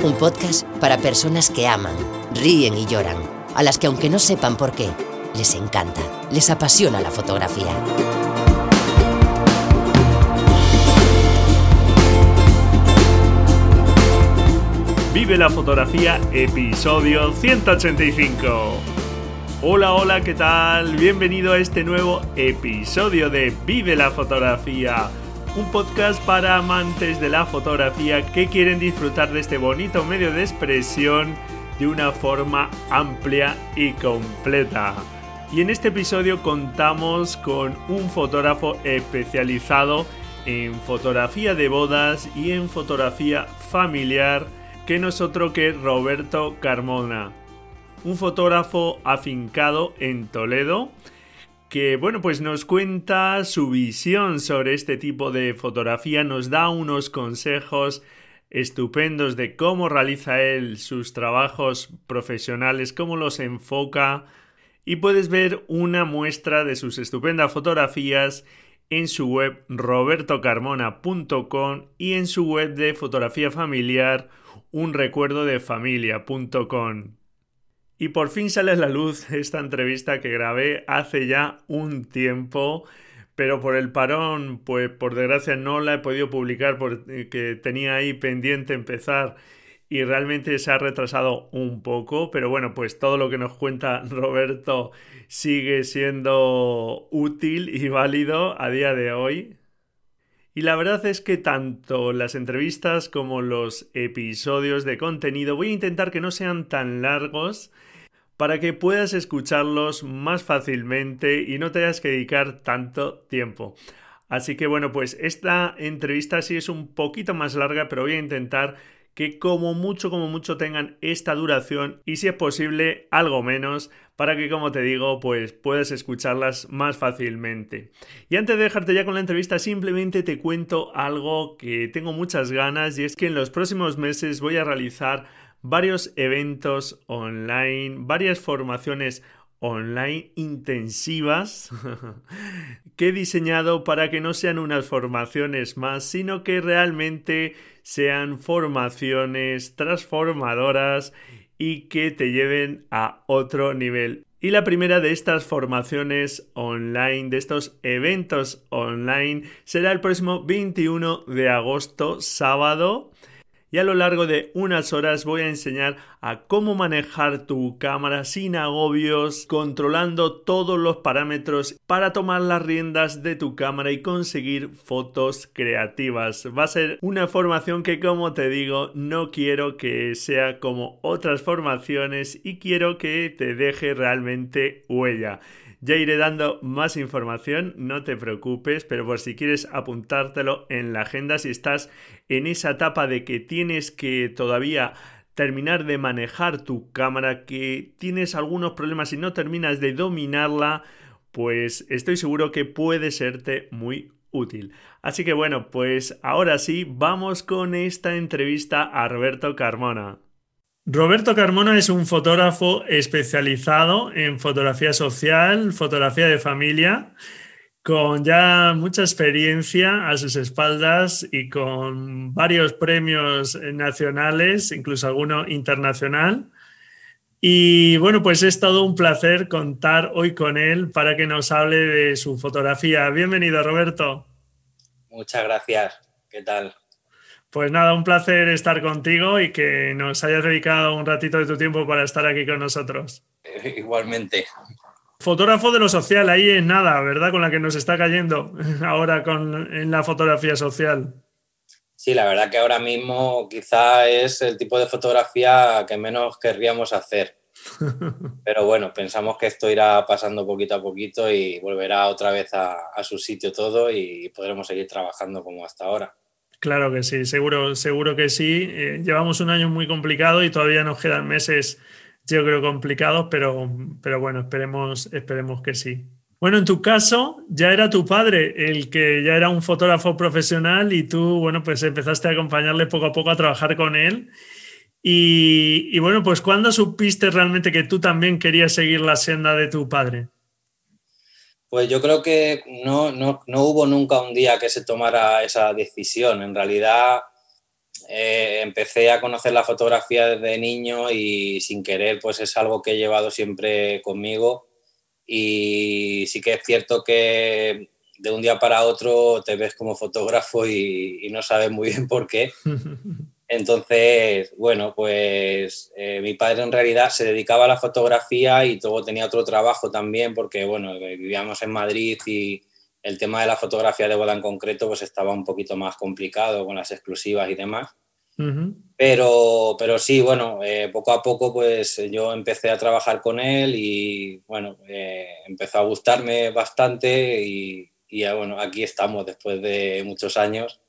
Un podcast para personas que aman, ríen y lloran, a las que aunque no sepan por qué, les encanta, les apasiona la fotografía. Vive la fotografía, episodio 185. Hola, hola, ¿qué tal? Bienvenido a este nuevo episodio de Vive la fotografía un podcast para amantes de la fotografía que quieren disfrutar de este bonito medio de expresión de una forma amplia y completa. Y en este episodio contamos con un fotógrafo especializado en fotografía de bodas y en fotografía familiar, que no es otro que Roberto Carmona, un fotógrafo afincado en Toledo que bueno, pues nos cuenta su visión sobre este tipo de fotografía, nos da unos consejos estupendos de cómo realiza él sus trabajos profesionales, cómo los enfoca y puedes ver una muestra de sus estupendas fotografías en su web robertocarmona.com y en su web de fotografía familiar unrecuerdodefamilia.com. Y por fin sale a la luz esta entrevista que grabé hace ya un tiempo, pero por el parón, pues por desgracia no la he podido publicar porque tenía ahí pendiente empezar y realmente se ha retrasado un poco, pero bueno, pues todo lo que nos cuenta Roberto sigue siendo útil y válido a día de hoy. Y la verdad es que tanto las entrevistas como los episodios de contenido voy a intentar que no sean tan largos para que puedas escucharlos más fácilmente y no tengas que dedicar tanto tiempo. Así que bueno, pues esta entrevista sí es un poquito más larga, pero voy a intentar que como mucho, como mucho tengan esta duración y si es posible algo menos para que como te digo pues puedas escucharlas más fácilmente. Y antes de dejarte ya con la entrevista simplemente te cuento algo que tengo muchas ganas y es que en los próximos meses voy a realizar varios eventos online, varias formaciones online intensivas que he diseñado para que no sean unas formaciones más, sino que realmente sean formaciones transformadoras y que te lleven a otro nivel. Y la primera de estas formaciones online, de estos eventos online, será el próximo 21 de agosto, sábado y a lo largo de unas horas voy a enseñar a cómo manejar tu cámara sin agobios, controlando todos los parámetros para tomar las riendas de tu cámara y conseguir fotos creativas. Va a ser una formación que como te digo no quiero que sea como otras formaciones y quiero que te deje realmente huella. Ya iré dando más información, no te preocupes, pero por si quieres apuntártelo en la agenda, si estás en esa etapa de que tienes que todavía terminar de manejar tu cámara, que tienes algunos problemas y no terminas de dominarla, pues estoy seguro que puede serte muy útil. Así que bueno, pues ahora sí, vamos con esta entrevista a Roberto Carmona. Roberto Carmona es un fotógrafo especializado en fotografía social, fotografía de familia, con ya mucha experiencia a sus espaldas y con varios premios nacionales, incluso alguno internacional. Y bueno, pues es todo un placer contar hoy con él para que nos hable de su fotografía. Bienvenido, Roberto. Muchas gracias. ¿Qué tal? Pues nada, un placer estar contigo y que nos hayas dedicado un ratito de tu tiempo para estar aquí con nosotros. Igualmente. Fotógrafo de lo social, ahí en nada, ¿verdad? Con la que nos está cayendo ahora con, en la fotografía social. Sí, la verdad que ahora mismo quizá es el tipo de fotografía que menos querríamos hacer. Pero bueno, pensamos que esto irá pasando poquito a poquito y volverá otra vez a, a su sitio todo y podremos seguir trabajando como hasta ahora. Claro que sí, seguro, seguro que sí. Eh, llevamos un año muy complicado y todavía nos quedan meses, yo creo, complicados, pero, pero bueno, esperemos, esperemos que sí. Bueno, en tu caso, ya era tu padre el que ya era un fotógrafo profesional y tú, bueno, pues empezaste a acompañarle poco a poco a trabajar con él. Y, y bueno, pues ¿cuándo supiste realmente que tú también querías seguir la senda de tu padre? Pues yo creo que no, hubo nunca un día que se tomara esa decisión. En realidad, eh, empecé a conocer la fotografía desde niño y sin querer pues es algo que he llevado siempre conmigo y sí que es cierto que de un día para otro te ves como fotógrafo y, no sabes muy bien por qué. Entonces, bueno, pues eh, mi padre en realidad se dedicaba a la fotografía y luego tenía otro trabajo también porque, bueno, vivíamos en Madrid y el tema de la fotografía de boda en concreto pues estaba un poquito más complicado con las exclusivas y demás. pero, pero sí, bueno, eh, poco a poco pues yo empecé a trabajar con él y bueno, eh, empezó a gustarme bastante y, y bueno, aquí estamos después de muchos años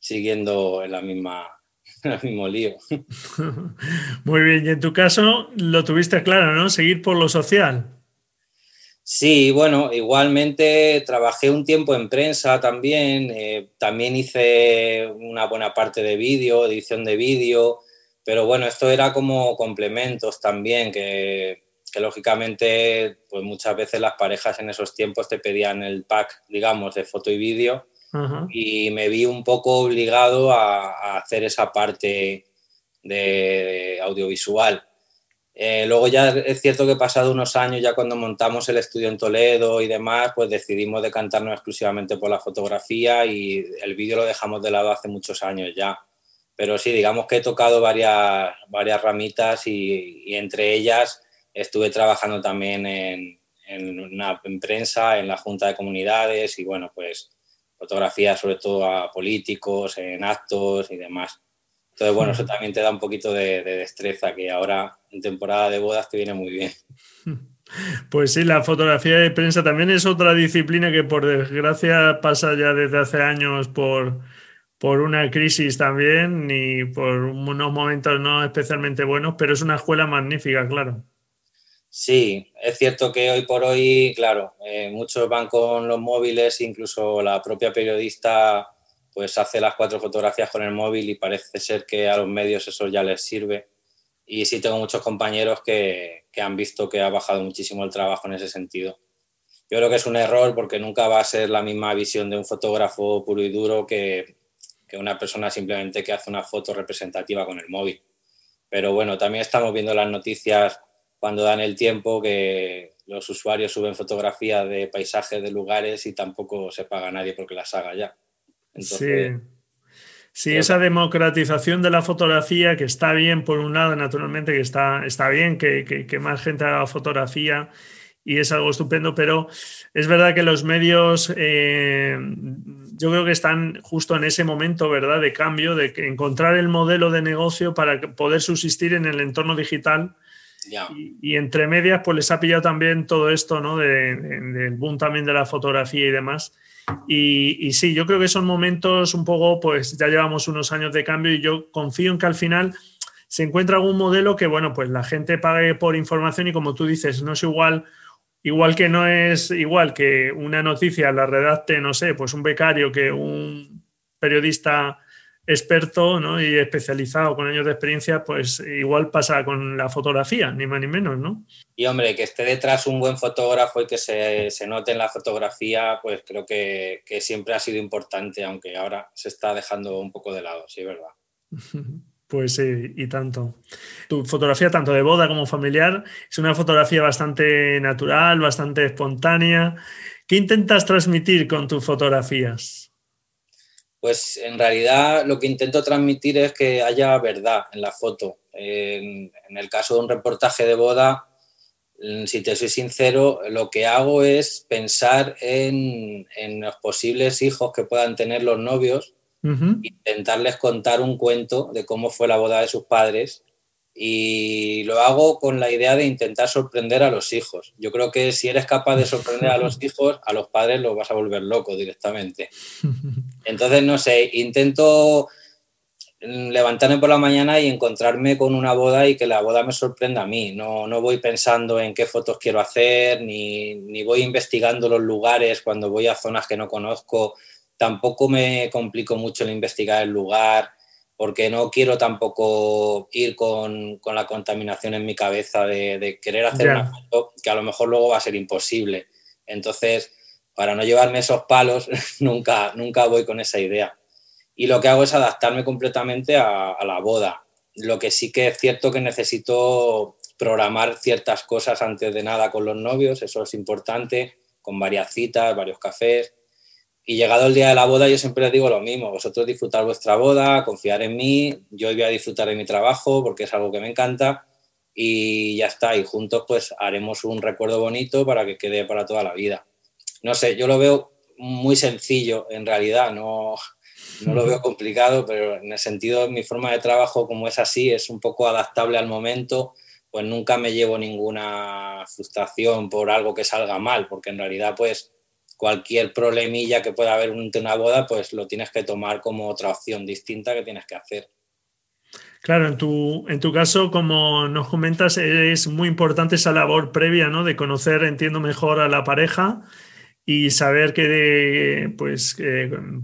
siguiendo en la misma el mismo lío. Muy bien, y en tu caso lo tuviste claro, ¿no? Seguir por lo social. Sí, bueno, igualmente trabajé un tiempo en prensa también, eh, también hice una buena parte de vídeo, edición de vídeo, pero bueno, esto era como complementos también, que, que, lógicamente pues muchas veces las parejas en esos tiempos te pedían el pack, digamos, de foto y vídeo y me vi un poco obligado a, hacer esa parte de, audiovisual. Eh, luego ya es cierto que pasado unos años, ya cuando montamos el estudio en Toledo y demás, pues decidimos decantarnos exclusivamente por la fotografía y el vídeo lo dejamos de lado hace muchos años ya. Pero sí, digamos que he tocado varias, varias ramitas y, entre ellas estuve trabajando también en, en, una, en prensa, en la Junta de Comunidades y bueno, pues fotografía sobre todo a políticos, en actos y demás. Entonces, bueno, eso también te da un poquito de, destreza, que ahora en temporada de bodas te viene muy bien. Pues sí, la fotografía de prensa también es otra disciplina que por desgracia pasa ya desde hace años por, por una crisis también y por unos momentos no especialmente buenos, pero es una escuela magnífica, claro. Sí, es cierto que hoy por hoy, claro, eh, muchos van con los móviles, incluso la propia periodista pues hace las cuatro fotografías con el móvil y parece ser que a los medios eso ya les sirve. Y sí tengo muchos compañeros que, han visto que ha bajado muchísimo el trabajo en ese sentido. Yo creo que es un error porque nunca va a ser la misma visión de un fotógrafo puro y duro que, que una persona simplemente que hace una foto representativa con el móvil. Pero bueno, también estamos viendo las noticias cuando dan el tiempo que los usuarios suben fotografías de paisajes, de lugares y tampoco se paga a nadie porque las haga ya. sí. Sí, esa democratización de la fotografía que está bien, por un lado, naturalmente, que está, está bien que, que, más gente haga fotografía y es algo estupendo, pero es verdad que los medios, eh, yo creo que están justo en ese momento, ¿verdad?, de cambio, de encontrar el modelo de negocio para poder subsistir en el entorno digital y, entre medias, pues les ha pillado también todo esto, ¿no? del boom también de la fotografía y demás. Y, sí, yo creo que son momentos un poco, pues ya llevamos unos años de cambio y yo confío en que al final se encuentra algún modelo que, bueno, pues la gente pague por información y como tú dices, no es igual, igual que no es igual que una noticia la redacte, no sé, pues un becario que un periodista experto ¿no? y especializado con años de experiencia, pues igual pasa con la fotografía, ni más ni menos, ¿no? Y hombre, que esté detrás un buen fotógrafo y que se, se note en la fotografía, pues creo que, que, siempre ha sido importante, aunque ahora se está dejando un poco de lado, sí, ¿verdad? Pues sí, y tanto. Tu fotografía, tanto de boda como familiar, es una fotografía bastante natural, bastante espontánea. ¿Qué intentas transmitir con tus fotografías? Pues en realidad lo que intento transmitir es que haya verdad en la foto. En, el caso de un reportaje de boda, mm, si te soy sincero, lo que hago es pensar en, los posibles hijos que puedan tener los novios, intentarles contar un cuento de cómo fue la boda de sus padres y lo hago con la idea de intentar sorprender a los hijos. Yo creo que si eres capaz de sorprender a los hijos, a los padres los vas a volver locos directamente. Entonces, no sé, intento levantarme por la mañana y encontrarme con una boda y que la boda me sorprenda a mí. No, no voy pensando en qué fotos quiero hacer, ni, ni voy investigando los lugares cuando voy a zonas que no conozco. Tampoco me complico mucho en investigar el lugar porque no quiero tampoco ir con, la contaminación en mi cabeza de, querer hacer una foto que a lo mejor luego va a ser imposible. Entonces, para no llevarme esos palos, nunca, nunca voy con esa idea. y lo que hago es adaptarme completamente a, la boda. Lo que sí que es cierto que necesito programar ciertas cosas antes de nada con los novios, eso es importante, con varias citas, varios cafés. Y llegado el día de la boda, yo siempre les digo lo mismo, vosotros disfrutar vuestra boda, confiar en mí, yo voy a disfrutar de mi trabajo porque es algo que me encanta y ya está, y juntos pues haremos un recuerdo bonito para que quede para toda la vida. No sé, yo lo veo muy sencillo en realidad, no, no lo veo complicado, pero en el sentido, mi forma de trabajo como es así, es un poco adaptable al momento, pues nunca me llevo ninguna frustración por algo que salga mal, porque en realidad pues cualquier problemilla que pueda haber en una boda, pues lo tienes que tomar como otra opción distinta que tienes que hacer. Claro, en tu, en tu caso, como nos comentas, es muy importante esa labor previa, ¿no? De conocer, entiendo mejor a la pareja y saber que, pues,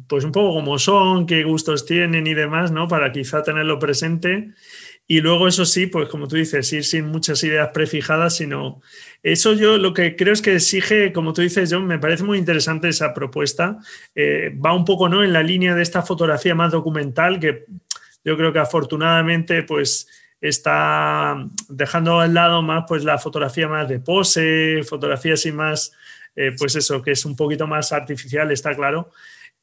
pues un poco cómo son, qué gustos tienen y demás, ¿no? Para quizá tenerlo presente. Y luego, eso sí, pues como tú dices, ir sin muchas ideas prefijadas, sino eso yo lo que creo es que exige, como tú dices, John, me parece muy interesante esa propuesta. Eh, va un poco, ¿no? En la línea de esta fotografía más documental, que yo creo que afortunadamente, pues está dejando al lado más pues la fotografía más de pose, fotografía así más eh, pues eso, que es un poquito más artificial, está claro.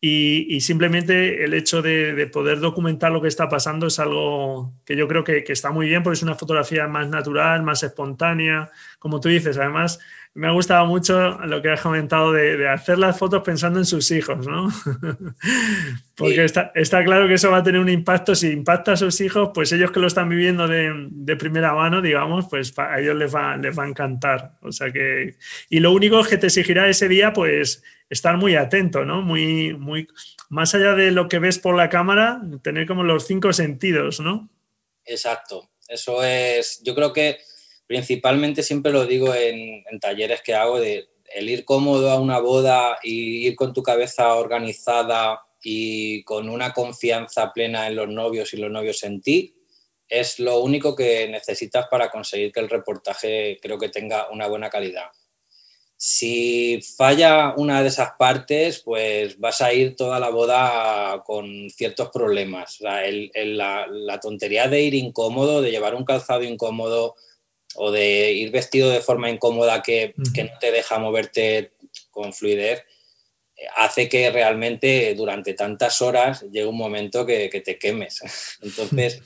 Y, simplemente el hecho de, poder documentar lo que está pasando es algo que yo creo que, que, está muy bien, porque es una fotografía más natural, más espontánea, como tú dices. Además, me ha gustado mucho lo que has comentado de, hacer las fotos pensando en sus hijos, ¿no? Porque está, claro que eso va a tener un impacto. Si impacta a sus hijos, pues ellos que lo están viviendo de, primera mano, digamos, pues a ellos les va, les va a encantar. O sea que. Y lo único que te exigirá ese día, pues estar muy atento, ¿no? Muy, muy. Más allá de lo que ves por la cámara, tener como los cinco sentidos, ¿no? Exacto. Eso es. Yo creo que principalmente siempre lo digo en, talleres que hago, de el ir cómodo a una boda y ir con tu cabeza organizada y con una confianza plena en los novios y los novios en ti, es lo único que necesitas para conseguir que el reportaje creo que tenga una buena calidad. Si falla una de esas partes, pues vas a ir toda la boda con ciertos problemas. la, la, tontería de ir incómodo, de llevar un calzado incómodo, o de ir vestido de forma incómoda que, no te deja moverte con fluidez, eh, hace que realmente durante tantas horas llegue un momento que, te quemes. Entonces,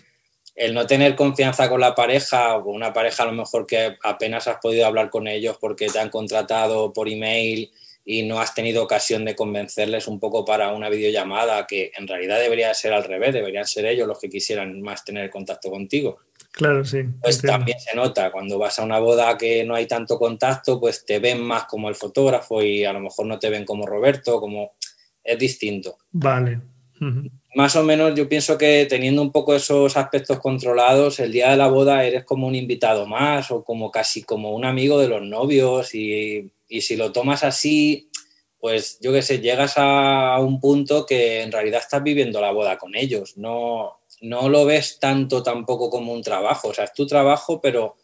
el no tener confianza con la pareja o con una pareja a lo mejor que apenas has podido hablar con ellos porque te han contratado por email y no has tenido ocasión de convencerles un poco para una videollamada, que en realidad debería ser al revés, deberían ser ellos los que quisieran más tener contacto contigo. Claro, sí. Pues también se nota, cuando vas a una boda que no hay tanto contacto, pues te ven más como el fotógrafo y a lo mejor no te ven como Roberto, como es distinto. Vale. Más o menos yo pienso que teniendo un poco esos aspectos controlados, el día de la boda eres como un invitado más o como casi como un amigo de los novios y, y si lo tomas así, pues yo qué sé, llegas a un punto que en realidad estás viviendo la boda con ellos, no, no lo ves tanto tampoco como un trabajo, o sea, es tu trabajo, pero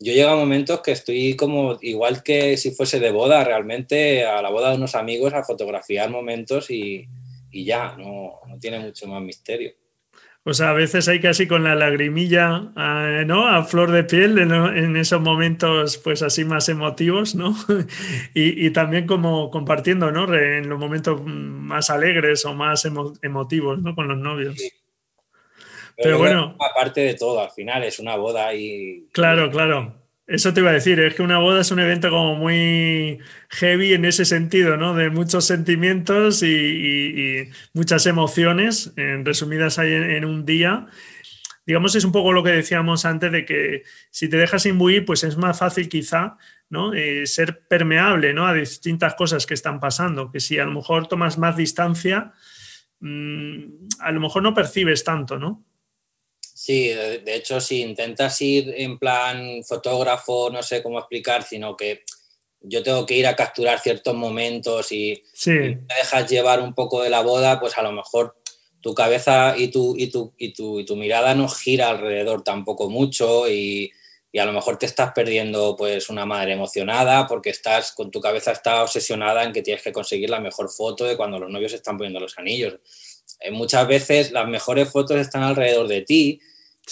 yo llego a momentos que estoy como igual que si fuese de boda, realmente a la boda de unos amigos a fotografiar momentos y, ya, no, tiene mucho más misterio. O sea, a veces hay casi con la lagrimilla, ¿no? A flor de piel en, esos momentos, pues así más emotivos, ¿no? y, también como compartiendo, ¿no? En los momentos más alegres o más emotivos, ¿no? Con los novios. Pero, bueno. Aparte de todo, al final es una boda y. Claro, claro. Eso te iba a decir, es que una boda es un evento como muy heavy en ese sentido, ¿no? De muchos sentimientos y, muchas emociones resumidas ahí en, un día. Digamos, es un poco lo que decíamos antes de que si te dejas imbuir, pues es más fácil quizá, ¿no? Eh, ser permeable, ¿no? A distintas cosas que están pasando, que si a lo mejor tomas más distancia, mm, a lo mejor no percibes tanto, ¿no? Sí, de hecho, si intentas ir en plan fotógrafo, no sé cómo explicar, sino que yo tengo que ir a capturar ciertos momentos y, te dejas llevar un poco de la boda, pues a lo mejor tu cabeza y tu, y tu, y tu, y tu mirada no gira alrededor tampoco mucho y, y, a lo mejor te estás perdiendo pues una madre emocionada porque estás con tu cabeza está obsesionada en que tienes que conseguir la mejor foto de cuando los novios están poniendo los anillos muchas veces las mejores fotos están alrededor de ti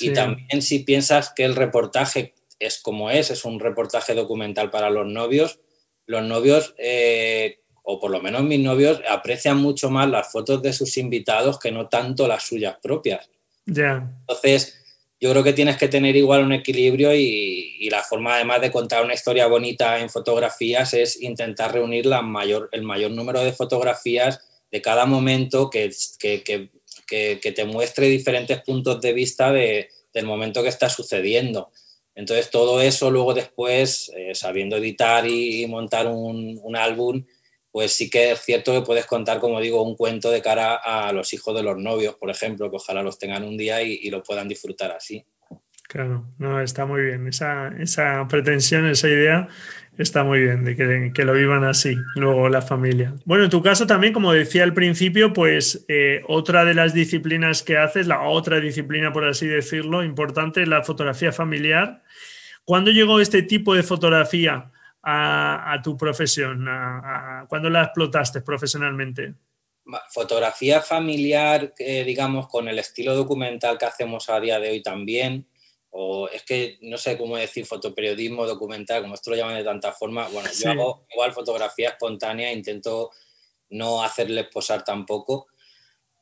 y también si piensas que el reportaje es como es, es un reportaje documental para los novios, los novios, eh, o por lo menos mis novios, aprecian mucho más las fotos de sus invitados que no tanto las suyas propias. Ya. Entonces, yo creo que tienes que tener igual un equilibrio y, la forma además de contar una historia bonita en fotografías es intentar reunir la mayor, el mayor número de fotografías de cada momento que, que, te muestre diferentes puntos de vista de, del momento que está sucediendo. Entonces todo eso luego después, eh, sabiendo editar y, montar un, un, álbum, pues sí que es cierto que puedes contar, como digo, un cuento de cara a los hijos de los novios, por ejemplo, que ojalá los tengan un día y, lo puedan disfrutar así. Claro, no, está muy bien. Esa, esa pretensión, esa idea Está muy bien de que, lo vivan así, luego la familia. Bueno, en tu caso también, como decía al principio, pues eh, otra de las disciplinas que haces, la otra disciplina, por así decirlo, importante, es la fotografía familiar. ¿Cuándo llegó este tipo de fotografía a, tu profesión? ¿Cuándo la explotaste profesionalmente? Fotografía familiar, eh, digamos, con el estilo documental que hacemos a día de hoy también o es que no sé cómo decir fotoperiodismo documental, como esto lo llaman de tantas formas. Bueno, yo hago igual fotografía espontánea, intento no hacerles posar tampoco.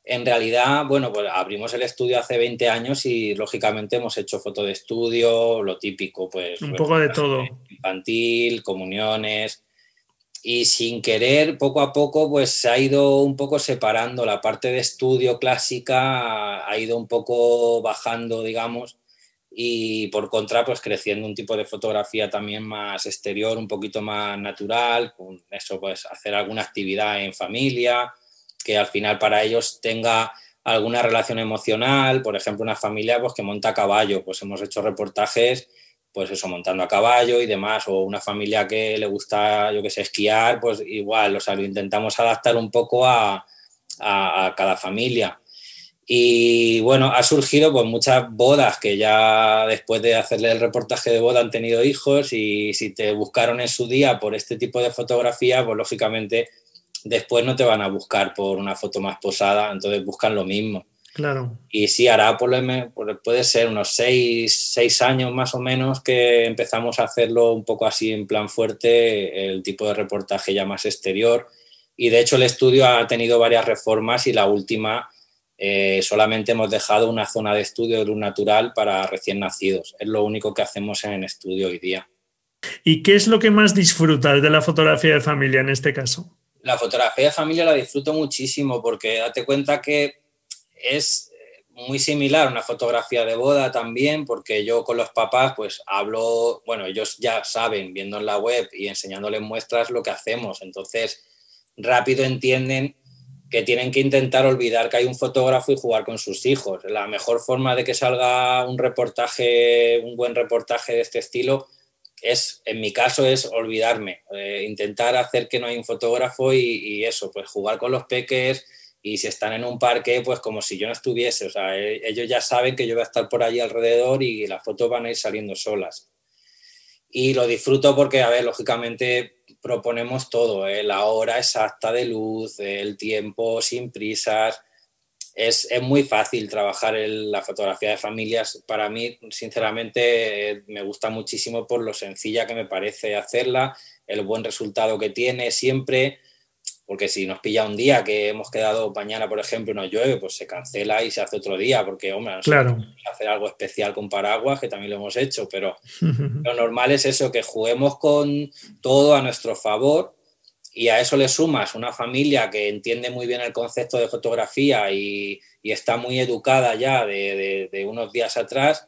En realidad, bueno, pues abrimos el estudio hace 20 años y lógicamente hemos hecho foto de estudio, lo típico, pues. Un poco de todo. Infantil, comuniones. Y sin querer, poco a poco, pues se ha ido un poco separando. La parte de estudio clásica ha ido un poco bajando, digamos y por contra, pues creciendo un tipo de fotografía también más exterior, un poquito más natural, con eso pues hacer alguna actividad en familia, que al final para ellos tenga alguna relación emocional, por ejemplo, una familia pues que monta a caballo, pues hemos hecho reportajes pues eso, montando a caballo y demás, o una familia que le gusta, yo que sé, esquiar, pues igual, o sea, lo intentamos adaptar un poco a, a cada familia y bueno, ha surgido pues muchas bodas que ya después de hacerle el reportaje de boda han tenido hijos y si te buscaron en su día por este tipo de fotografía, pues lógicamente después no te van a buscar por una foto más posada, entonces buscan lo mismo. Claro. Y sí, hará por puede ser unos seis, seis, años más o menos que empezamos a hacerlo un poco así en plan fuerte, el tipo de reportaje ya más exterior. Y de hecho el estudio ha tenido varias reformas y la última eh, solamente hemos dejado una zona de estudio de luz natural para recién nacidos. Es lo único que hacemos en el estudio hoy día. ¿Y qué es lo que más disfrutas de la fotografía de familia en este caso? La fotografía de familia la disfruto muchísimo porque date cuenta que es muy similar a una fotografía de boda también, porque yo con los papás pues hablo, bueno, ellos ya saben viendo en la web y enseñándoles muestras lo que hacemos, entonces rápido entienden que tienen que intentar olvidar que hay un fotógrafo y jugar con sus hijos. La mejor forma de que salga un reportaje, un buen reportaje de este estilo, es, en mi caso, es olvidarme, eh, intentar hacer que no hay un fotógrafo y, eso, pues jugar con los peques y si están en un parque, pues como si yo no estuviese. O sea, e, ellos ya saben que yo voy a estar por allí alrededor y las fotos van a ir saliendo solas. Y lo disfruto porque, a ver, lógicamente proponemos todo, ¿eh? la hora exacta de luz, el tiempo sin prisas. Es, muy fácil trabajar en la fotografía de familias. Para mí, sinceramente, me gusta muchísimo por lo sencilla que me parece hacerla, el buen resultado que tiene siempre porque si nos pilla un día que hemos quedado mañana, por ejemplo, y no llueve, pues se cancela y se hace otro día, porque, hombre, claro. hacer algo especial con paraguas, que también lo hemos hecho, pero lo normal es eso, que juguemos con todo a nuestro favor y a eso le sumas una familia que entiende muy bien el concepto de fotografía y, está muy educada ya de, de unos días atrás,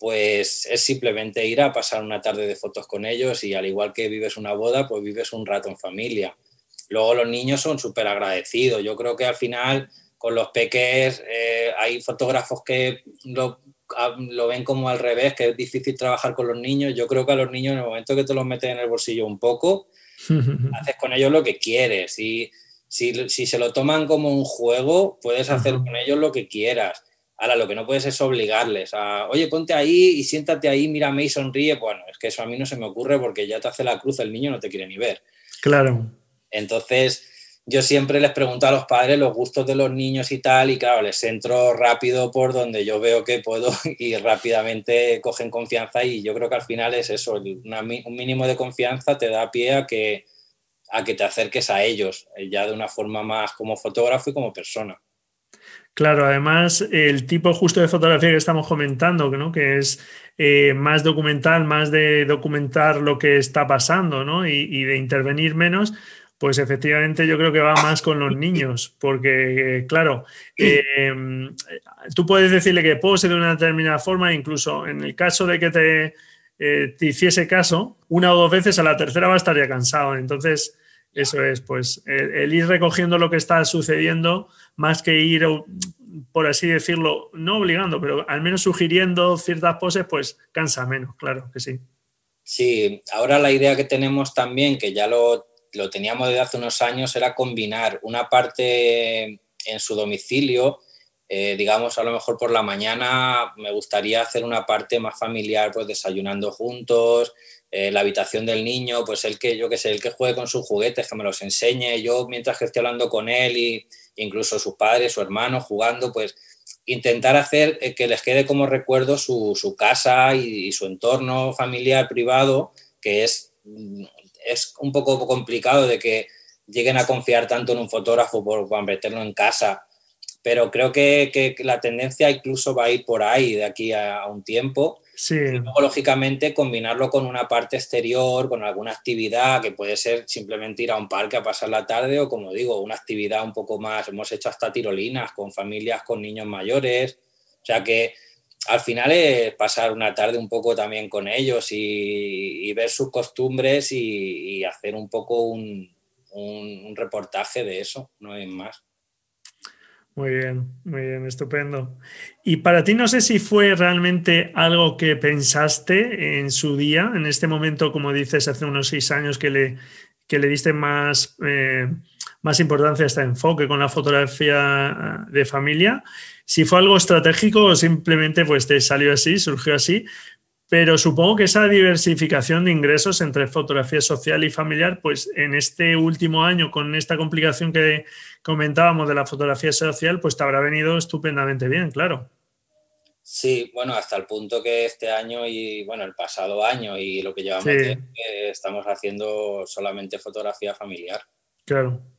pues es simplemente ir a pasar una tarde de fotos con ellos y al igual que vives una boda, pues vives un rato en familia. Luego los niños son súper agradecidos. Yo creo que al final con los peques eh, hay fotógrafos que lo, ven como al revés, que es difícil trabajar con los niños. Yo creo que a los niños en el momento que te los metes en el bolsillo un poco, haces con ellos lo que quieres. Y si, si, se lo toman como un juego, puedes hacer con ellos lo que quieras. Ahora, lo que no puedes es obligarles a, oye, ponte ahí y siéntate ahí, mírame y sonríe. Bueno, es que eso a mí no se me ocurre porque ya te hace la cruz el niño, no te quiere ni ver. Claro. Entonces, yo siempre les pregunto a los padres los gustos de los niños y tal, y claro, les entro rápido por donde yo veo que puedo y rápidamente cogen confianza y yo creo que al final es eso, un mínimo de confianza te da pie a que, a que te acerques a ellos, eh, ya de una forma más como fotógrafo y como persona. Claro, además el tipo justo de fotografía que estamos comentando, ¿no? que es eh, más documental, más de documentar lo que está pasando ¿no? y de intervenir menos, pues efectivamente yo creo que va más con los niños, porque claro, em, tú puedes decirle que pose de una determinada forma, incluso en el caso de que te, eh, te hiciese caso, una o dos veces, a la tercera va a estar ya cansado. Entonces, eso es, pues el, ir recogiendo lo que está sucediendo, más que ir, por así decirlo, no obligando, pero al menos sugiriendo ciertas poses, pues cansa menos, claro que sí. Sí, ahora la idea que tenemos también, que ya lo lo teníamos desde hace unos años, era combinar una parte en su domicilio, eh, digamos, a lo mejor por la mañana me gustaría hacer una parte más familiar, pues desayunando juntos, eh, la habitación del niño, pues el que, yo que sé, el que juegue con sus juguetes, que me los enseñe, yo mientras que estoy hablando con él y incluso sus padres, su hermano, jugando, pues intentar hacer eh, que les quede como recuerdo su, casa y, su entorno familiar privado, que es mm, es un poco complicado de que lleguen a confiar tanto en un fotógrafo por, meterlo en casa, pero creo que, la tendencia incluso va a ir por ahí de aquí a, un tiempo. Sí. Y luego, lógicamente, combinarlo con una parte exterior, con alguna actividad que puede ser simplemente ir a un parque a pasar la tarde o, como digo, una actividad un poco más. Hemos hecho hasta tirolinas con familias con niños mayores. O sea que al final es pasar una tarde un poco también con ellos y, ver sus costumbres y, hacer un poco un, reportaje de eso, no es más. Muy bien, muy bien, estupendo. Y para ti no sé si fue realmente algo que pensaste en su día, en este momento, como dices, hace unos seis años que le, que le diste más, eh, más importancia a este enfoque con la fotografía de familia si fue algo estratégico o simplemente pues te salió así, surgió así, pero supongo que esa diversificación de ingresos entre fotografía social y familiar, pues en este último año, con esta complicación que comentábamos de la fotografía social, pues te habrá venido estupendamente bien, claro. Sí, bueno, hasta el punto que este año y bueno, el pasado año y lo que llevamos, estamos haciendo solamente fotografía familiar.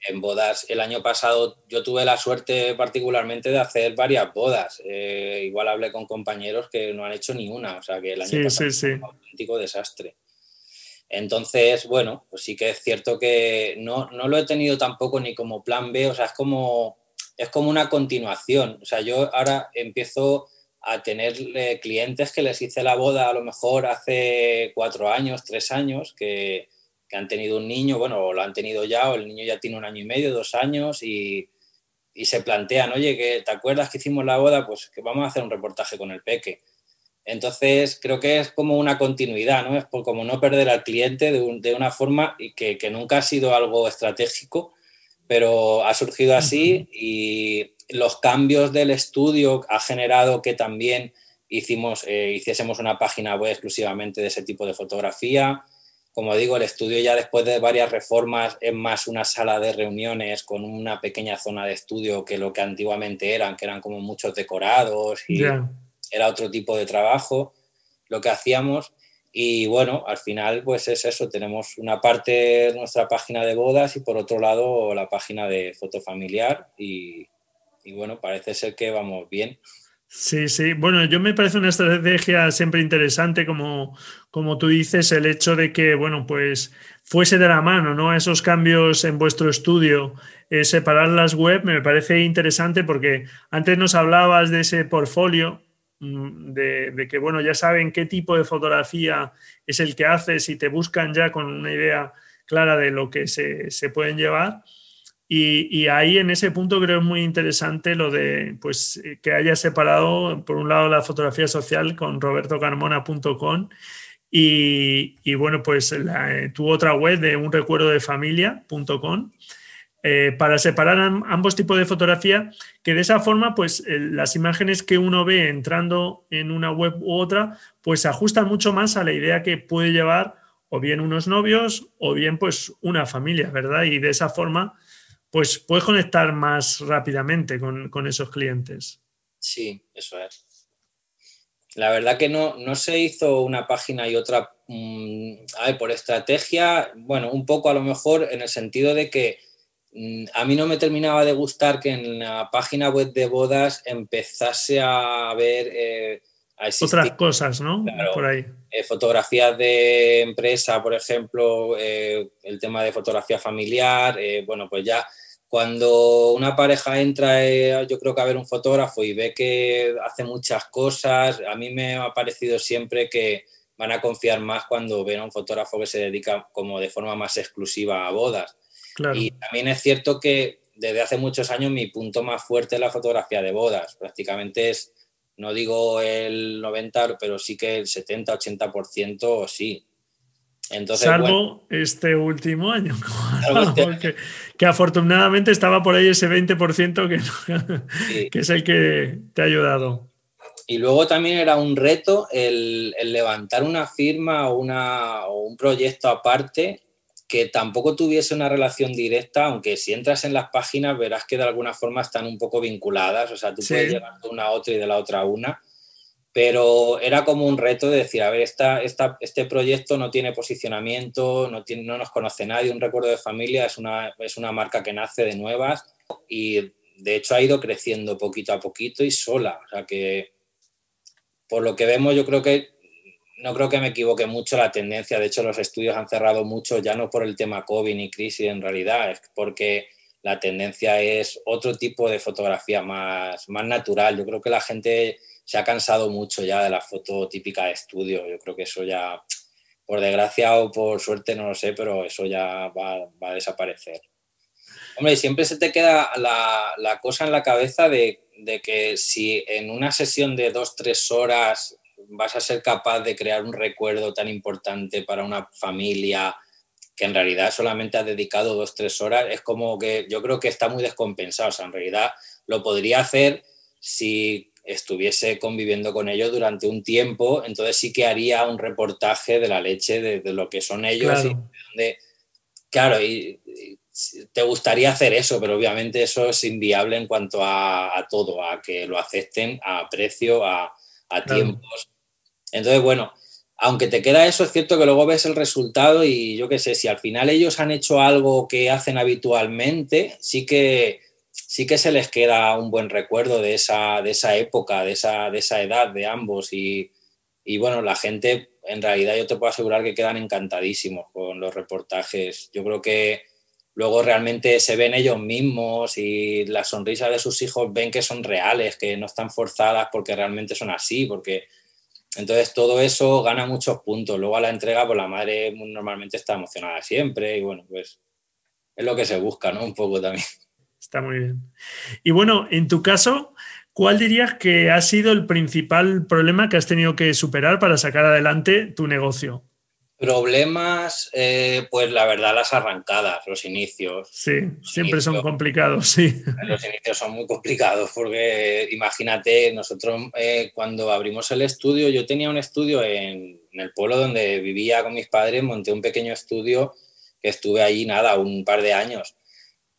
En bodas, el año pasado yo tuve la suerte particularmente de hacer varias bodas. Eh, igual hablé con compañeros que no han hecho ni una, o sea que el año pasado fue un auténtico desastre. Entonces, bueno, pues sí que es cierto que no, no, lo he tenido tampoco ni como plan B, o sea, es como, es como una continuación. O sea, yo ahora empiezo a tener clientes que les hice la boda a lo mejor hace cuatro años, tres años, que, que han tenido un niño, bueno, lo han tenido ya, o el niño ya tiene un año y medio, dos años, y, se plantean, oye, que ¿te acuerdas que hicimos la boda? Pues que vamos a hacer un reportaje con el peque. Entonces, creo que es como una continuidad, ¿no? Es por como no perder al cliente de, una forma y que, nunca ha sido algo estratégico, pero ha surgido así y los cambios del estudio ha generado que también hicimos, eh, hiciésemos una página web exclusivamente de ese tipo de fotografía como digo, el estudio ya después de varias reformas es más una sala de reuniones con una pequeña zona de estudio que lo que antiguamente eran, que eran como muchos decorados y era otro tipo de trabajo lo que hacíamos. Y bueno, al final pues es eso, tenemos una parte nuestra página de bodas y por otro lado la página de foto familiar y, y bueno, parece ser que vamos bien. Sí, sí. Bueno, yo me parece una estrategia siempre interesante, como, como tú dices, el hecho de que, bueno, pues fuese de la mano, ¿no? Esos cambios en vuestro estudio, eh, separar las web, me parece interesante porque antes nos hablabas de ese portfolio, mm, de, de, que, bueno, ya saben qué tipo de fotografía es el que haces y te buscan ya con una idea clara de lo que se, se pueden llevar. Y, ahí en ese punto creo es muy interesante lo de pues, que haya separado, por un lado, la fotografía social con robertocarmona.com y, y, bueno, pues la, tu otra web de un recuerdo de familia.com eh, para separar ambos tipos de fotografía, que de esa forma, pues las imágenes que uno ve entrando en una web u otra, pues se ajustan mucho más a la idea que puede llevar o bien unos novios o bien pues una familia, ¿verdad? Y de esa forma pues puedes conectar más rápidamente con, esos clientes. Sí, eso es. La verdad que no, no se hizo una página y otra mm, por estrategia, bueno, un poco a lo mejor en el sentido de que mm, a mí no me terminaba de gustar que en la página web de bodas empezase a ver eh, otras cosas, ¿no? por ahí. Eh, fotografías de empresa, por ejemplo, eh, el tema de fotografía familiar, bueno, pues ya cuando una pareja entra, yo creo que a ver un fotógrafo y ve que hace muchas cosas, a mí me ha parecido siempre que van a confiar más cuando ven a un fotógrafo que se dedica como de forma más exclusiva a bodas. Y también es cierto que desde hace muchos años mi punto más fuerte es la fotografía de bodas. Prácticamente es no digo el 90, pero sí que el 70-80% sí. Entonces, Salvo este último año, este que afortunadamente estaba por ahí ese 20% que, que es el que te ha ayudado. Y luego también era un reto el, levantar una firma o, una, o un proyecto aparte que tampoco tuviese una relación directa, aunque si entras en las páginas verás que de alguna forma están un poco vinculadas, o sea, tú puedes llegar de una a otra y de la otra a una, pero era como un reto de decir, a ver, esta, este proyecto no tiene posicionamiento, no, tiene, no nos conoce nadie, un recuerdo de familia es una, es una marca que nace de nuevas y de hecho ha ido creciendo poquito a poquito y sola, o sea que por lo que vemos yo creo que no creo que me equivoque mucho la tendencia. De hecho, los estudios han cerrado mucho, ya no por el tema COVID ni crisis en realidad, es porque la tendencia es otro tipo de fotografía más, más natural. Yo creo que la gente se ha cansado mucho ya de la foto típica de estudio. Yo creo que eso ya, por desgracia o por suerte, no lo sé, pero eso ya va, a desaparecer. Hombre, siempre se te queda la, la cosa en la cabeza de, de que si en una sesión de dos, tres horas vas a ser capaz de crear un recuerdo tan importante para una familia que en realidad solamente has dedicado dos, tres horas, es como que yo creo que está muy descompensado. O sea, en realidad lo podría hacer si estuviese conviviendo con ellos durante un tiempo, entonces sí que haría un reportaje de la leche, de, lo que son ellos. Claro. Y claro, y, te gustaría hacer eso, pero obviamente eso es inviable en cuanto a, todo, a que lo acepten a precio, a, tiempos. Entonces, bueno, aunque te queda eso, es cierto que luego ves el resultado y yo qué sé, si al final ellos han hecho algo que hacen habitualmente, sí que, sí que se les queda un buen recuerdo de esa, de esa época, de esa, de esa edad de ambos. Y, y bueno, la gente, en realidad yo te puedo asegurar que quedan encantadísimos con los reportajes. Yo creo que luego realmente se ven ellos mismos y la sonrisa de sus hijos ven que son reales, que no están forzadas porque realmente son así, porque entonces todo eso gana muchos puntos. Luego a la entrega, pues la madre normalmente está emocionada siempre y bueno, pues es lo que se busca, ¿no? Un poco también. Está muy bien. Y bueno, en tu caso, ¿cuál dirías que ha sido el principal problema que has tenido que superar para sacar adelante tu negocio? Problemas, eh, pues la verdad, las arrancadas, los inicios. Sí, siempre son complicados, sí. Los inicios son muy complicados porque imagínate, nosotros eh, cuando abrimos el estudio, yo tenía un estudio en, el pueblo donde vivía con mis padres, monté un pequeño estudio que estuve allí nada, un par de años.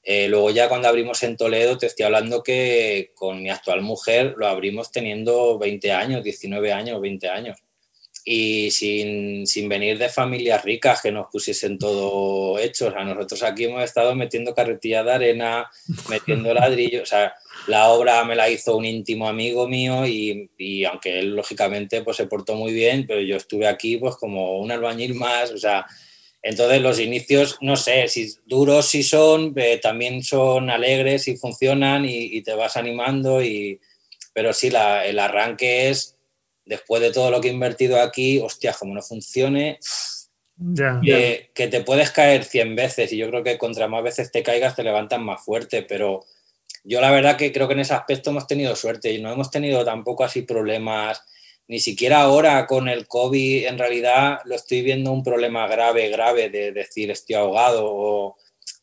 Eh, luego ya cuando abrimos en Toledo, te estoy hablando que con mi actual mujer lo abrimos teniendo 20 años, 19 años, 20 años y sin, sin, venir de familias ricas que nos pusiesen todo hecho. O sea, nosotros aquí hemos estado metiendo carretilla de arena, metiendo ladrillos. O sea, la obra me la hizo un íntimo amigo mío y, y, aunque él lógicamente pues se portó muy bien, pero yo estuve aquí pues como un albañil más. O sea, entonces los inicios, no sé, si duros si son, eh, también son alegres y funcionan y, y, te vas animando. Y, pero sí, la, el arranque es después de todo lo que he invertido aquí, hostia, como no funcione, que, te puedes caer 100 veces y yo creo que contra más veces te caigas te levantas más fuerte, pero yo la verdad que creo que en ese aspecto hemos tenido suerte y no hemos tenido tampoco así problemas, ni siquiera ahora con el COVID en realidad lo estoy viendo un problema grave, grave de decir estoy ahogado o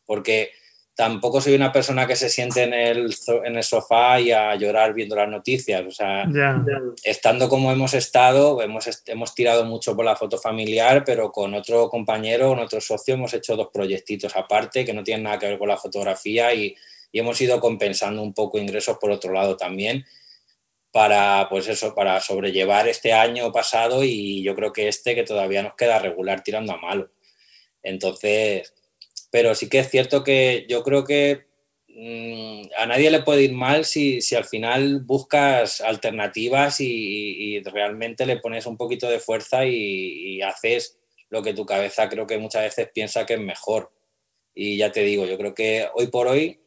porque tampoco soy una persona que se siente en el, en el sofá y a llorar viendo las noticias. O sea, estando como hemos estado, hemos, hemos tirado mucho por la foto familiar, pero con otro compañero, con otro socio, hemos hecho dos proyectitos aparte que no tienen nada que ver con la fotografía y, y hemos ido compensando un poco ingresos por otro lado también para pues eso para sobrellevar este año pasado y yo creo que este que todavía nos queda regular tirando a malo entonces pero sí que es cierto que yo creo que mm, a nadie le puede ir mal si, al final buscas alternativas y, realmente le pones un poquito de fuerza y, haces lo que tu cabeza creo que muchas veces piensa que es mejor. Y ya te digo, yo creo que hoy por hoy,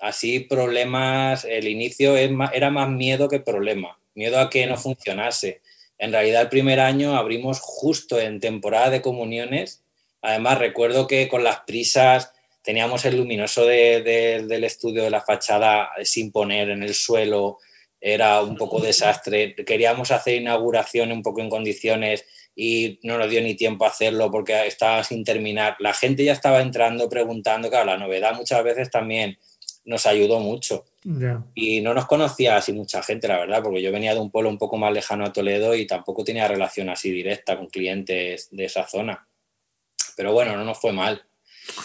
así problemas, el inicio era más miedo que problema, miedo a que no funcionase. En realidad el primer año abrimos justo en temporada de comuniones Además, recuerdo que con las prisas teníamos el luminoso del estudio de la fachada sin poner en el suelo, era un poco desastre. Queríamos hacer inauguración un poco en condiciones y no nos dio ni tiempo a hacerlo porque estaba sin terminar. La gente ya estaba entrando preguntando, claro, la novedad muchas veces también nos ayudó mucho. Y no nos conocía así mucha gente, la verdad, porque yo venía de un pueblo un poco más lejano a Toledo y tampoco tenía relación así directa con clientes de esa zona. Pero bueno, no nos fue mal.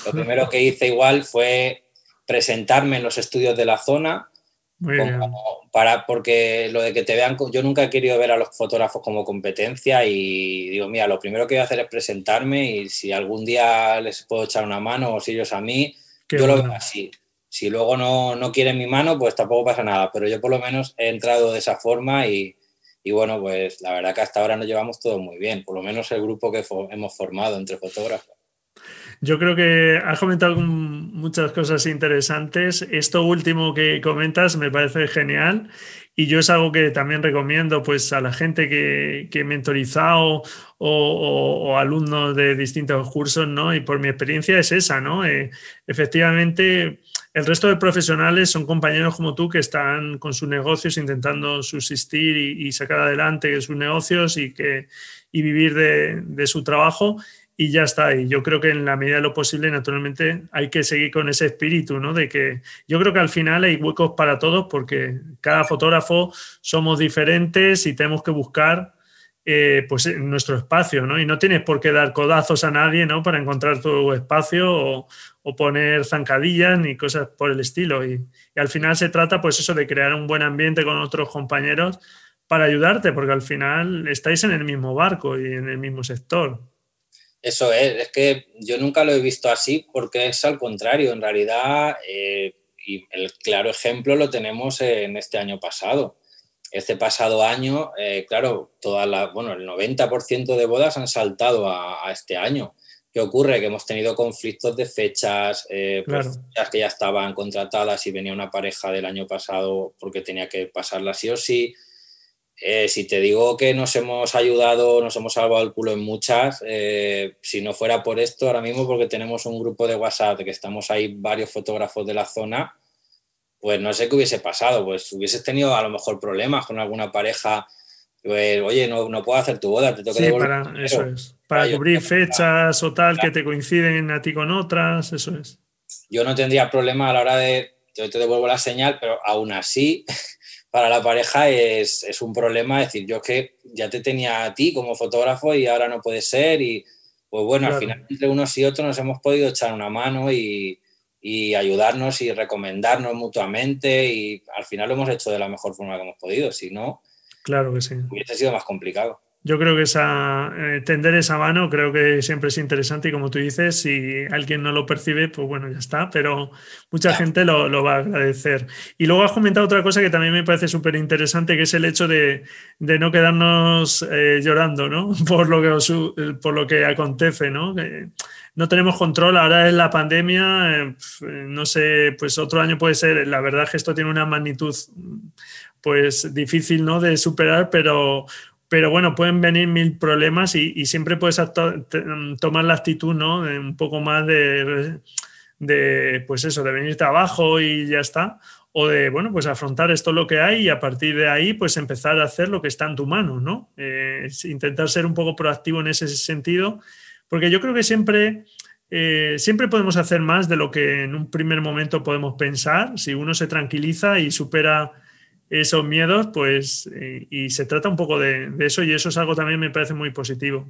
Lo primero que hice igual fue presentarme en los estudios de la zona. para, porque lo de que te vean, yo nunca he querido ver a los fotógrafos como competencia y digo, mira, lo primero que voy a hacer es presentarme y si algún día les puedo echar una mano o si ellos a mí, yo lo veo así. Si luego no, no, quieren mi mano, pues tampoco pasa nada, pero yo por lo menos he entrado de esa forma y, y bueno, pues la verdad que hasta ahora nos llevamos todo muy bien, por lo menos el grupo que hemos formado entre fotógrafos. Yo creo que has comentado muchas cosas interesantes. Esto último que comentas me parece genial y yo es algo que también recomiendo pues, a la gente que, que he mentorizado o, alumnos de distintos cursos, ¿no? Y por mi experiencia es esa, ¿no? Eh, efectivamente, el resto de profesionales son compañeros como tú que están con sus negocios intentando subsistir y, sacar adelante sus negocios y, que, y vivir de, de su trabajo y ya está. Y yo creo que en la medida de lo posible, naturalmente, hay que seguir con ese espíritu, ¿no? De que yo creo que al final hay huecos para todos porque cada fotógrafo somos diferentes y tenemos que buscar eh, pues nuestro espacio, ¿no? Y no tienes por qué dar codazos a nadie, ¿no? Para encontrar tu espacio o, poner zancadillas ni cosas por el estilo. Y, y, al final se trata, pues eso, de crear un buen ambiente con otros compañeros para ayudarte, porque al final estáis en el mismo barco y en el mismo sector. Eso es, es que yo nunca lo he visto así porque es al contrario, en realidad, eh, y el claro ejemplo lo tenemos en este año pasado. Este pasado año, eh, claro, toda la, bueno, el 90% de bodas han saltado a, este año. ¿Qué ocurre? Que hemos tenido conflictos de fechas, eh, pues, fechas que ya estaban contratadas y venía una pareja del año pasado porque tenía que pasarla sí o sí. Eh, si te digo que nos hemos ayudado, nos hemos salvado el culo en muchas, eh, si no fuera por esto, ahora mismo porque tenemos un grupo de WhatsApp que estamos ahí varios fotógrafos de la zona, pues no sé qué hubiese pasado, pues hubieses tenido a lo mejor problemas con alguna pareja, pues, oye, no, no, puedo hacer tu boda, te tengo sí, para, eso es, para, cubrir fechas o tal que te coinciden a ti con otras, eso es. Yo no tendría problema a la hora de, yo te devuelvo la señal, pero aún así para la pareja es, un problema decir, yo que ya te tenía a ti como fotógrafo y ahora no puede ser y pues bueno, al final entre unos y otros nos hemos podido echar una mano y, ayudarnos y recomendarnos mutuamente y al final lo hemos hecho de la mejor forma que hemos podido, si no, claro que sí. hubiese sido más complicado. Yo creo que esa, eh, tender esa mano creo que siempre es interesante y como tú dices, si alguien no lo percibe, pues bueno, ya está, pero mucha gente lo, va a agradecer. Y luego has comentado otra cosa que también me parece súper interesante, que es el hecho de, no quedarnos eh, llorando, ¿no? Por lo, que, por lo que acontece, ¿no? no tenemos control, ahora es la pandemia, eh, no sé, pues otro año puede ser, la verdad que esto tiene una magnitud pues difícil, ¿no? De superar, pero pero bueno, pueden venir mil problemas y, siempre puedes tomar la actitud, ¿no? De un poco más de, de, pues eso, de venirte abajo y ya está. O de, bueno, pues afrontar esto lo que hay y a partir de ahí, pues empezar a hacer lo que está en tu mano, ¿no? Eh, intentar ser un poco proactivo en ese sentido, porque yo creo que siempre eh, siempre podemos hacer más de lo que en un primer momento podemos pensar. Si uno se tranquiliza y supera esos miedos, pues, eh, y se trata un poco de, eso, y eso es algo también me parece muy positivo.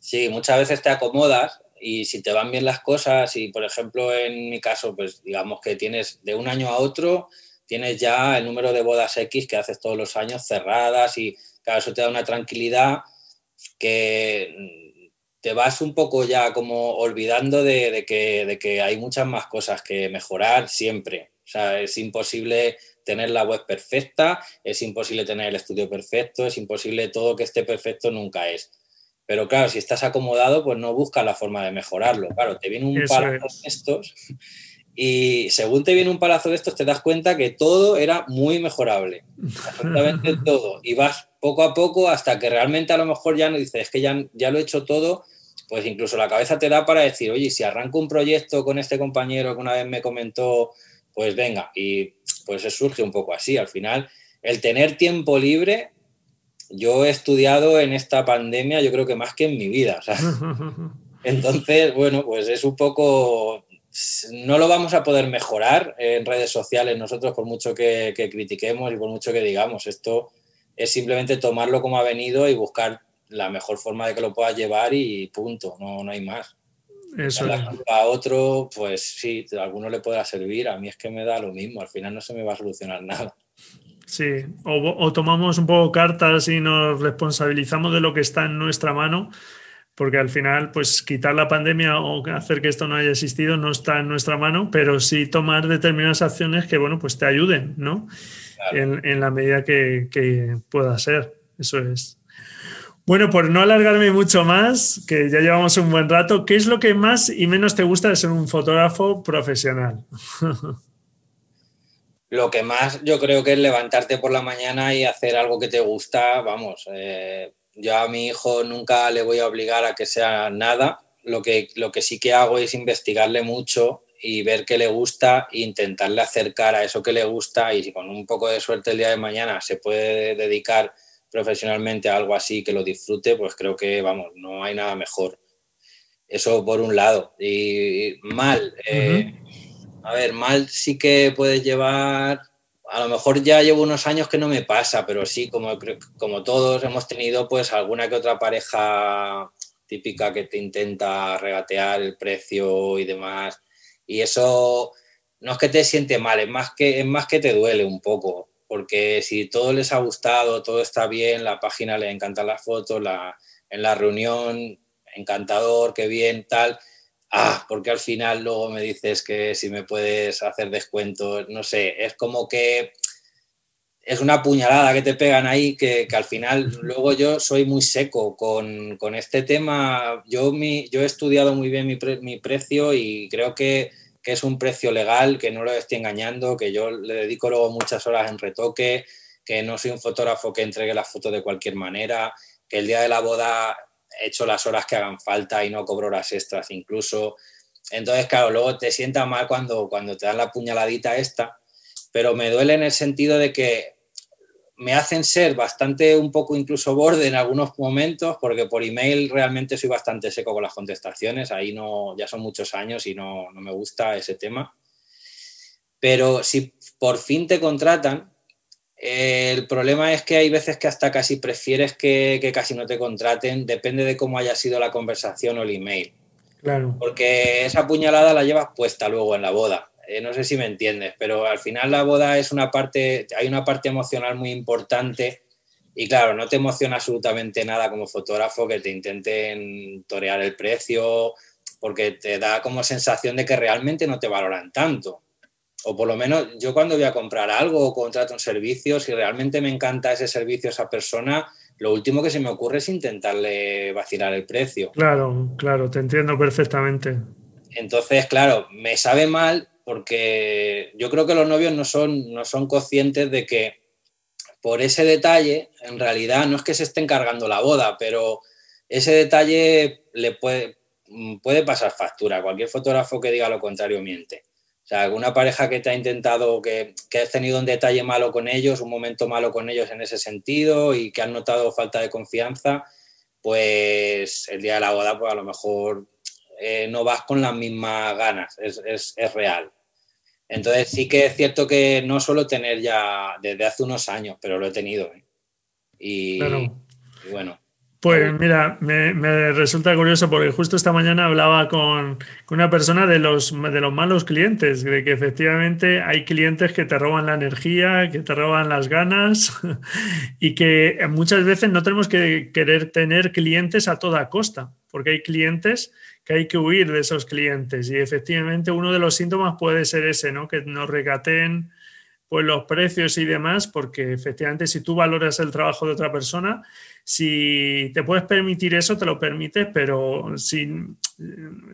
Sí, muchas veces te acomodas y si te van bien las cosas, y por ejemplo en mi caso, pues digamos que tienes de un año a otro, tienes ya el número de bodas X que haces todos los años cerradas y claro, eso te da una tranquilidad que te vas un poco ya como olvidando de, que, de que hay muchas más cosas que mejorar siempre. O sea, es imposible tener la web perfecta, es imposible tener el estudio perfecto, es imposible todo que esté perfecto nunca es. Pero claro, si estás acomodado, pues no buscas la forma de mejorarlo. Claro, te viene un palazo de estos y según te viene un palazo de estos te das cuenta que todo era muy mejorable. Absolutamente todo. Y vas poco a poco hasta que realmente a lo mejor ya no dices, es que ya, ya lo he hecho todo, pues incluso la cabeza te da para decir, oye, si arranco un proyecto con este compañero que una vez me comentó, pues venga, y pues surge un poco así. Al final, el tener tiempo libre yo he estudiado en esta pandemia, yo creo que más que en mi vida. Entonces, bueno, pues es un poco. No lo vamos a poder mejorar en redes sociales nosotros, por mucho que, critiquemos y por mucho que digamos. Esto es simplemente tomarlo como ha venido y buscar la mejor forma de que lo puedas llevar y punto, no, no hay más. Eso. A otro, pues sí, a alguno le podrá servir, a mí es que me da lo mismo, al final no se me va a solucionar nada. Sí, o, tomamos un poco cartas y nos responsabilizamos de lo que está en nuestra mano, porque al final, pues quitar la pandemia o hacer que esto no haya existido no está en nuestra mano, pero sí tomar determinadas acciones que, bueno, pues te ayuden, ¿no? En, la medida que, que pueda ser. Eso es. Bueno, por no alargarme mucho más, que ya llevamos un buen rato, ¿qué es lo que más y menos te gusta de ser un fotógrafo profesional? lo que más yo creo que es levantarte por la mañana y hacer algo que te gusta, vamos, eh, yo a mi hijo nunca le voy a obligar a que sea nada, lo que, lo que sí que hago es investigarle mucho y ver qué le gusta e intentarle acercar a eso que le gusta y si con un poco de suerte el día de mañana se puede dedicar profesionalmente a algo así que lo disfrute, pues creo que, vamos, no hay nada mejor. Eso por un lado. Y mal, eh, a ver, mal sí que puedes llevar, a lo mejor ya llevo unos años que no me pasa, pero sí, como, como todos hemos tenido pues alguna que otra pareja típica que te intenta regatear el precio y demás. Y eso no es que te siente mal, es más que, es más que te duele un poco, porque si todo les ha gustado, todo está bien, la página le encantan las fotos, la, en la reunión, encantador, qué bien, tal ah, porque al final luego me dices que si me puedes hacer descuentos, no sé, es como que es una puñalada que te pegan ahí que, al final luego yo soy muy seco con, este tema. Yo, mi, yo he estudiado muy bien mi, precio y creo que, que, es un precio legal, que no lo estoy engañando, que yo le dedico luego muchas horas en retoque, que no soy un fotógrafo que entregue las fotos de cualquier manera, que el día de la boda he hecho las horas que hagan falta y no cobro horas extras incluso. Entonces, claro, luego te sienta mal cuando, cuando te dan la puñaladita esta, pero me duele en el sentido de que me hacen ser bastante un poco incluso borde en algunos momentos, porque por email realmente soy bastante seco con las contestaciones, ahí no, ya son muchos años y no, no me gusta ese tema. Pero si por fin te contratan, el problema es que hay veces que hasta casi prefieres que, casi no te contraten, depende de cómo haya sido la conversación o el email. Claro. Porque esa puñalada la llevas puesta luego en la boda. Eh, no sé si me entiendes, pero al final la boda es una parte, hay una parte emocional muy importante y claro, no te emociona absolutamente nada como fotógrafo que te intenten torear el precio porque te da como sensación de que realmente no te valoran tanto o por lo menos yo cuando voy a comprar algo o contrato un servicio, si realmente me encanta ese servicio, esa persona, lo último que se me ocurre es intentarle vacilar el precio. Claro, claro, te entiendo perfectamente. Entonces, claro, me sabe mal porque yo creo que los novios no son, no son conscientes de que por ese detalle, en realidad no es que se estén cargando la boda, pero ese detalle le puede, puede pasar factura. Cualquier fotógrafo que diga lo contrario miente. O sea, alguna pareja que te ha intentado, que, que, has tenido un detalle malo con ellos, un momento malo con ellos en ese sentido y que han notado falta de confianza, pues el día de la boda, pues a lo mejor eh, no vas con las mismas ganas, es, es, real. Entonces sí que es cierto que no suelo tener ya desde hace unos años, pero lo he tenido. ¿eh? Y, y bueno. Pues mira, me, resulta curioso porque justo esta mañana hablaba con, una persona de los, de los malos clientes, de que efectivamente hay clientes que te roban la energía, que te roban las ganas y que muchas veces no tenemos que querer tener clientes a toda costa, porque hay clientes que hay que huir de esos clientes y efectivamente uno de los síntomas puede ser ese, ¿no? que nos regaten pues los precios y demás, porque efectivamente si tú valoras el trabajo de otra persona, si te puedes permitir eso, te lo permites, pero si,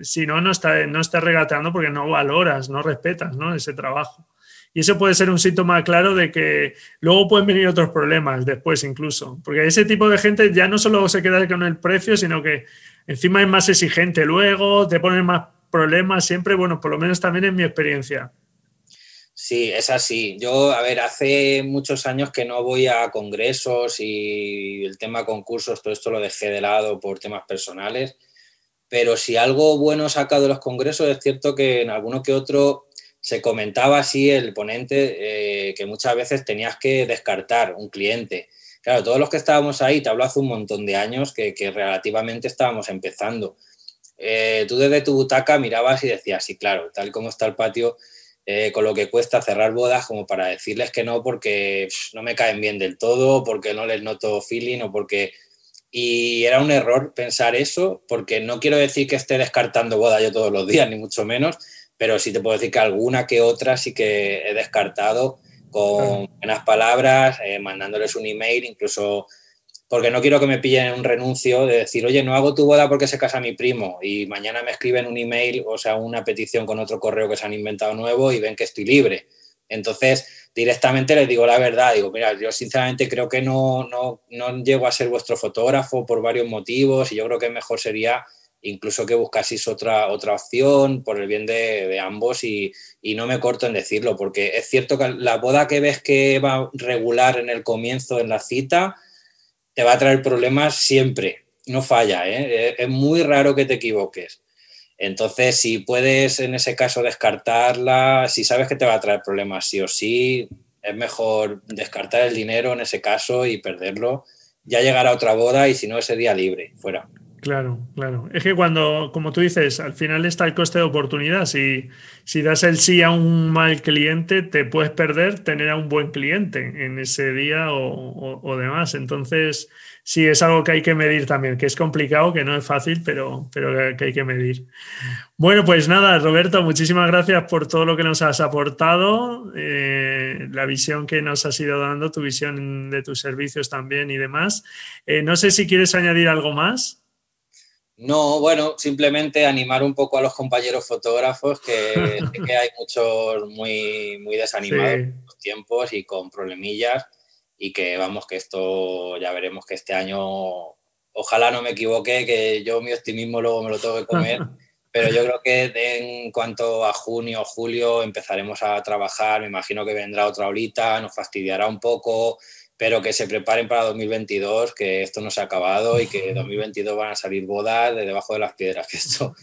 si no, no estás no está regateando porque no valoras, no respetas ¿no? ese trabajo. Y eso puede ser un síntoma claro de que luego pueden venir otros problemas después incluso, porque ese tipo de gente ya no solo se queda con el precio, sino que encima es más exigente luego, te ponen más problemas siempre, bueno, por lo menos también en mi experiencia. Sí, es así. Yo, a ver, hace muchos años que no voy a congresos y el tema concursos, todo esto lo dejé de lado por temas personales. Pero si algo bueno saca de los congresos, es cierto que en alguno que otro se comentaba así el ponente eh, que muchas veces tenías que descartar un cliente. Claro, todos los que estábamos ahí, te hablo hace un montón de años que, relativamente estábamos empezando. Eh, tú desde tu butaca mirabas y decías, sí, claro, tal como está el patio, eh, con lo que cuesta cerrar bodas como para decirles que no porque no me caen bien del todo, porque no les noto feeling o porque... Y era un error pensar eso, porque no quiero decir que esté descartando bodas yo todos los días, ni mucho menos, pero sí te puedo decir que alguna que otra sí que he descartado con buenas palabras, eh, mandándoles un email, incluso porque no quiero que me pillen en un renuncio de decir, oye, no hago tu boda porque se casa mi primo y mañana me escriben un email, o sea, una petición con otro correo que se han inventado nuevo y ven que estoy libre. Entonces, directamente les digo la verdad, digo, mira, yo sinceramente creo que no, no, no llego a ser vuestro fotógrafo por varios motivos y yo creo que mejor sería incluso que buscaseis otra, otra opción por el bien de, de ambos y, y, no me corto en decirlo, porque es cierto que la boda que ves que va regular en el comienzo, en la cita, te va a traer problemas siempre, no falla, ¿eh? es muy raro que te equivoques. Entonces, si puedes en ese caso descartarla, si sabes que te va a traer problemas sí o sí, es mejor descartar el dinero en ese caso y perderlo. Ya llegará otra boda y si no, ese día libre, fuera. Claro, claro. Es que cuando, como tú dices, al final está el coste de oportunidad. Si, si das el sí a un mal cliente, te puedes perder tener a un buen cliente en ese día o, demás. Entonces, sí, es algo que hay que medir también, que es complicado, que no es fácil, pero, pero que hay que medir. Bueno, pues nada, Roberto, muchísimas gracias por todo lo que nos has aportado, eh, la visión que nos has ido dando, tu visión de tus servicios también y demás. Eh, no sé si quieres añadir algo más. No, bueno, simplemente animar un poco a los compañeros fotógrafos, que, que hay muchos muy, muy desanimados en los tiempos y con problemillas, y que vamos, que esto ya veremos que este año, ojalá no me equivoque, que yo mi optimismo luego me lo tengo que comer, pero yo creo que en cuanto a junio o julio empezaremos a trabajar, me imagino que vendrá otra horita, nos fastidiará un poco pero que se preparen para 2022, que esto no se ha acabado y que en 2022 van a salir bodas de debajo de las piedras. Que esto,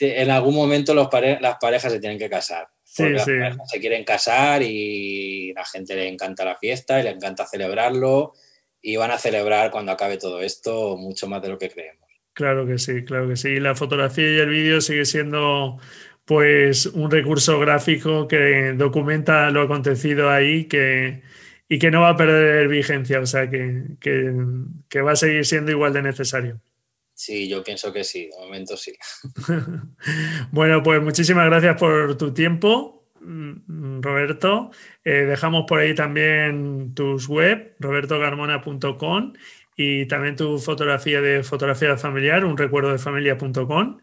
en algún momento los las parejas se tienen que casar. Porque se quieren casar y la gente le encanta la fiesta y le encanta celebrarlo y van a celebrar cuando acabe todo esto mucho más de lo que creemos. Claro que sí, claro que sí. La fotografía y el vídeo sigue siendo pues un recurso gráfico que documenta lo acontecido ahí, que, y que no va a perder vigencia, o sea que, que, va a seguir siendo igual de necesario. Sí, yo pienso que sí, de momento sí. bueno, pues muchísimas gracias por tu tiempo, mm, Roberto. Eh, dejamos por ahí también tus web, robertogarmona.com y también tu fotografía de fotografía familiar, un recuerdo de familia.com.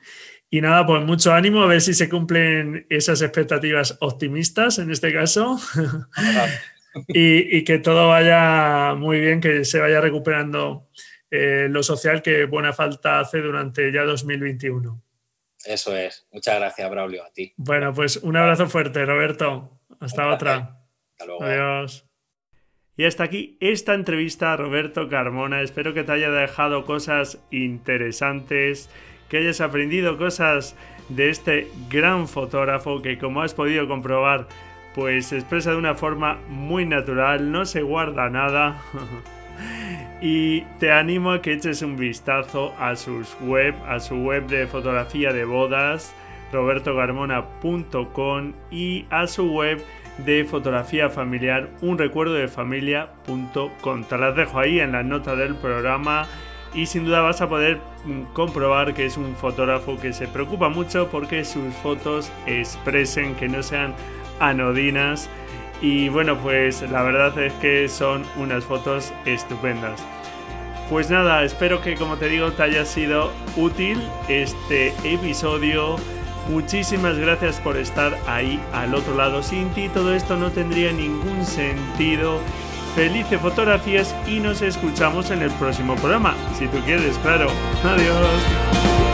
Y nada, pues mucho ánimo, a ver si se cumplen esas expectativas optimistas en este caso y, que todo vaya muy bien, que se vaya recuperando eh, lo social que buena falta hace durante ya 2021. Eso es. Muchas gracias, Braulio, a ti. Bueno, pues un abrazo fuerte, Roberto. Hasta otra. Hasta luego. Adiós. Y hasta aquí esta entrevista a Roberto Carmona. Espero que te haya dejado cosas interesantes que hayas aprendido cosas de este gran fotógrafo que como has podido comprobar pues se expresa de una forma muy natural, no se guarda nada. y te animo a que eches un vistazo a sus web, a su web de fotografía de bodas, robertogarmona.com y a su web de fotografía familiar, un recuerdo de familia.com. Te las dejo ahí en la nota del programa y sin duda vas a poder mm, comprobar que es un fotógrafo que se preocupa mucho porque sus fotos expresen que no sean anodinas y bueno pues la verdad es que son unas fotos estupendas. Pues nada, espero que como te digo te haya sido útil este episodio. Muchísimas gracias por estar ahí al otro lado. Sin ti todo esto no tendría ningún sentido. Felices fotografías y nos escuchamos en el próximo programa. Si tú quieres, claro. Adiós.